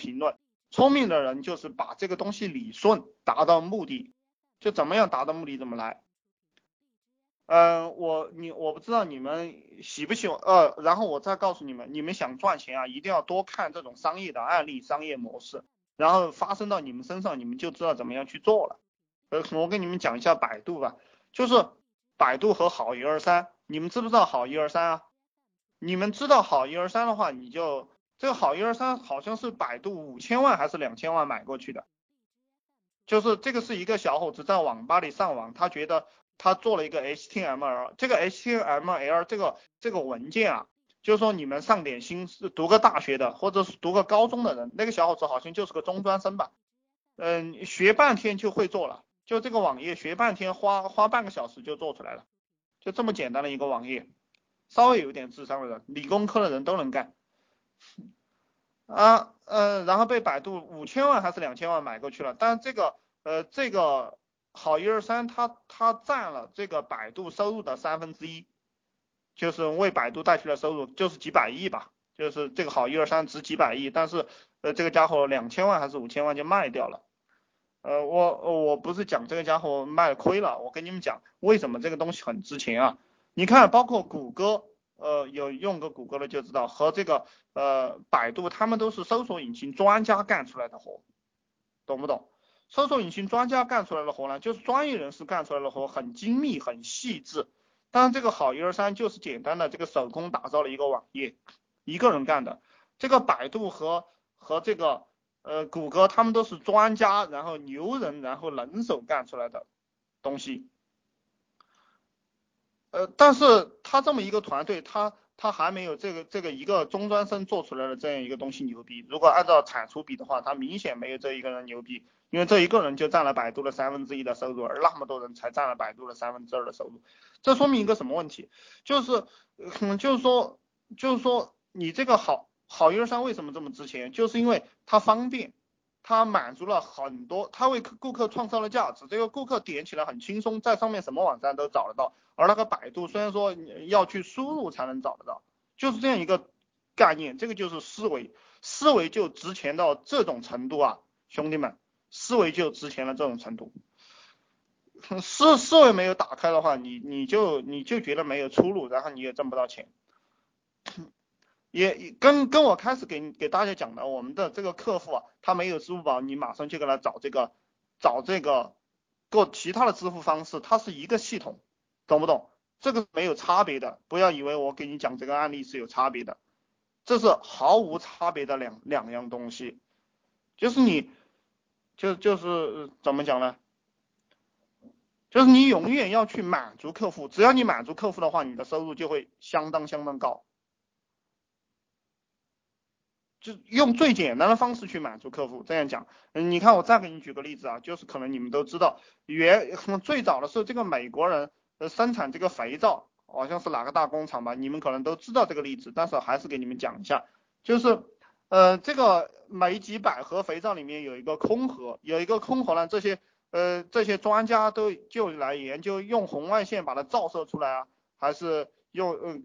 评论。聪明的人就是把这个东西理顺，达到目的，就怎么样达到目的怎么来。嗯，我你我不知道你们喜不喜欢，呃，然后我再告诉你们，你们想赚钱啊，一定要多看这种商业的案例、商业模式，然后发生到你们身上，你们就知道怎么样去做了。呃，我跟你们讲一下百度吧，就是百度和好一二三，你们知不知道好一二三啊？你们知道好一二三的话，你就这个好一二三好像是百度五千万还是两千万买过去的，就是这个是一个小伙子在网吧里上网，他觉得。他做了一个 HTML，这个 HTML 这个这个文件啊，就是说你们上点心是读个大学的或者是读个高中的人，那个小伙子好像就是个中专生吧，嗯，学半天就会做了，就这个网页学半天花花半个小时就做出来了，就这么简单的一个网页，稍微有点智商的人，理工科的人都能干，啊，呃，然后被百度五千万还是两千万买过去了，但这个呃这个。好一二三，它它占了这个百度收入的三分之一，就是为百度带去了收入，就是几百亿吧，就是这个好一二三值几百亿，但是呃这个家伙两千万还是五千万就卖掉了，呃我我不是讲这个家伙卖亏了，我跟你们讲为什么这个东西很值钱啊？你看包括谷歌，呃有用过谷歌的就知道，和这个呃百度他们都是搜索引擎专家干出来的活，懂不懂？搜索引擎专家干出来的活呢，就是专业人士干出来的活，很精密、很细致。当然，这个好一二三就是简单的这个手工打造了一个网页，一个人干的。这个百度和和这个呃谷歌，他们都是专家，然后牛人，然后人手干出来的东西。呃，但是他这么一个团队，他他还没有这个这个一个中专生做出来的这样一个东西牛逼。如果按照产出比的话，他明显没有这一个人牛逼。因为这一个人就占了百度的三分之一的收入，而那么多人才占了百度的三分之二的收入，这说明一个什么问题？就是，嗯，就是说，就是说，你这个好好一二三为什么这么值钱？就是因为它方便，它满足了很多，它为顾客创造了价值，这个顾客点起来很轻松，在上面什么网站都找得到，而那个百度虽然说要去输入才能找得到，就是这样一个概念，这个就是思维，思维就值钱到这种程度啊，兄弟们。思维就值钱了这种程度，思思维没有打开的话，你你就你就觉得没有出路，然后你也挣不到钱。也跟跟我开始给给大家讲的，我们的这个客户啊，他没有支付宝，你马上就给他找这个找这个各其他的支付方式，它是一个系统，懂不懂？这个没有差别的，不要以为我给你讲这个案例是有差别的，这是毫无差别的两两样东西，就是你。就就是怎么讲呢？就是你永远要去满足客户，只要你满足客户的话，你的收入就会相当相当高。就用最简单的方式去满足客户，这样讲。嗯，你看我再给你举个例子啊，就是可能你们都知道，原最早的时候，这个美国人呃生产这个肥皂，好像是哪个大工厂吧，你们可能都知道这个例子，但是还是给你们讲一下，就是。呃，这个美几百盒肥皂里面有一个空盒，有一个空盒呢，这些呃这些专家都就来研究用红外线把它照射出来啊，还是用嗯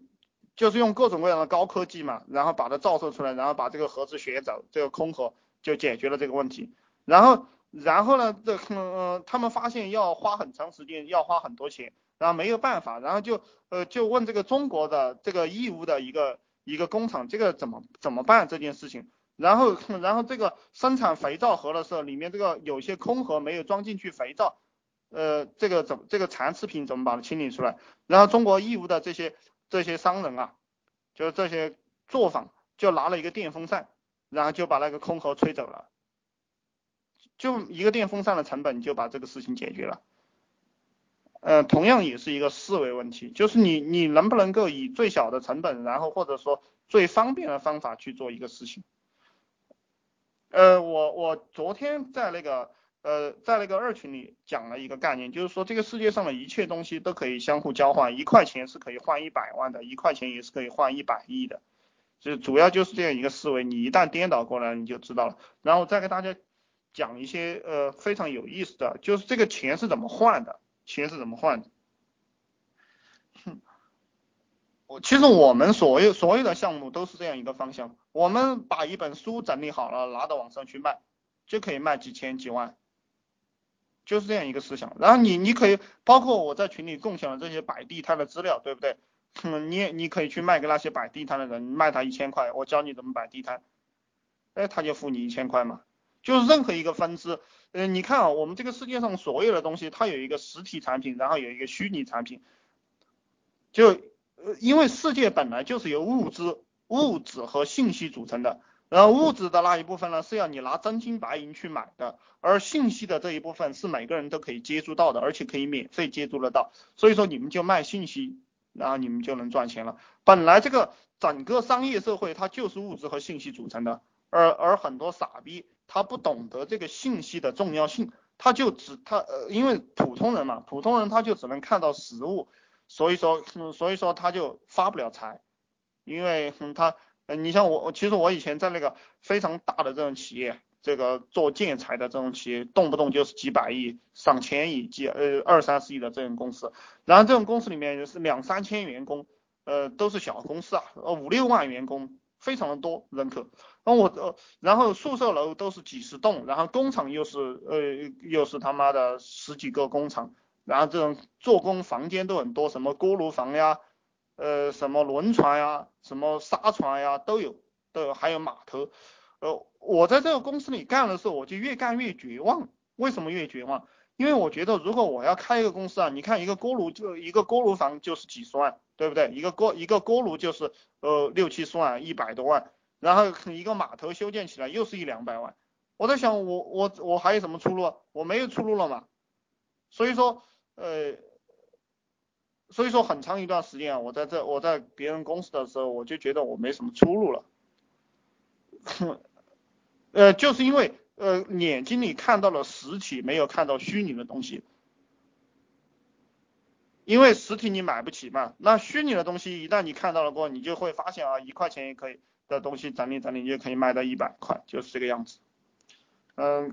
就是用各种各样的高科技嘛，然后把它照射出来，然后把这个盒子选走，这个空盒就解决了这个问题。然后然后呢，这嗯他们发现要花很长时间，要花很多钱，然后没有办法，然后就呃就问这个中国的这个义乌的一个。一个工厂，这个怎么怎么办这件事情？然后，然后这个生产肥皂盒的时候，里面这个有些空盒没有装进去肥皂，呃，这个怎这个残次品怎么把它清理出来？然后中国义乌的这些这些商人啊，就这些作坊就拿了一个电风扇，然后就把那个空盒吹走了，就一个电风扇的成本就把这个事情解决了。呃，同样也是一个思维问题，就是你你能不能够以最小的成本，然后或者说最方便的方法去做一个事情。呃，我我昨天在那个呃在那个二群里讲了一个概念，就是说这个世界上的一切东西都可以相互交换，一块钱是可以换一百万的，一块钱也是可以换一百亿的，就主要就是这样一个思维，你一旦颠倒过来，你就知道了。然后再给大家讲一些呃非常有意思的，就是这个钱是怎么换的。钱是怎么换的？我其实我们所有所有的项目都是这样一个方向，我们把一本书整理好了，拿到网上去卖，就可以卖几千几万，就是这样一个思想。然后你你可以包括我在群里共享的这些摆地摊的资料，对不对？嗯，你你可以去卖给那些摆地摊的人，卖他一千块，我教你怎么摆地摊，哎，他就付你一千块嘛。就是任何一个分支，嗯，你看啊，我们这个世界上所有的东西，它有一个实体产品，然后有一个虚拟产品，就呃，因为世界本来就是由物质、物质和信息组成的，然后物质的那一部分呢是要你拿真金白银去买的，而信息的这一部分是每个人都可以接触到的，而且可以免费接触得到，所以说你们就卖信息，然后你们就能赚钱了。本来这个整个商业社会它就是物质和信息组成的，而而很多傻逼。他不懂得这个信息的重要性，他就只他呃，因为普通人嘛，普通人他就只能看到实物，所以说，所以说他就发不了财，因为嗯他，你像我，其实我以前在那个非常大的这种企业，这个做建材的这种企业，动不动就是几百亿、上千亿、几呃二三十亿的这种公司，然后这种公司里面是两三千员工，呃都是小公司啊，呃五六万员工。非常的多人口，然后我呃，然后宿舍楼都是几十栋，然后工厂又是呃又是他妈的十几个工厂，然后这种做工房间都很多，什么锅炉房呀，呃什么轮船呀，什么沙船呀都有，都有，还有码头，呃我在这个公司里干的时候，我就越干越绝望，为什么越绝望？因为我觉得如果我要开一个公司啊，你看一个锅炉就一个锅炉房就是几十万。对不对？一个锅一个锅炉就是呃六七十万，一百多万，然后一个码头修建起来又是一两百万。我在想，我我我还有什么出路？我没有出路了嘛。所以说，呃，所以说很长一段时间啊，我在这我在别人公司的时候，我就觉得我没什么出路了。呃，就是因为呃眼睛里看到了实体，没有看到虚拟的东西。因为实体你买不起嘛，那虚拟的东西一旦你看到了过，你就会发现啊，一块钱也可以的东西整理整理就可以卖到一百块，就是这个样子。嗯，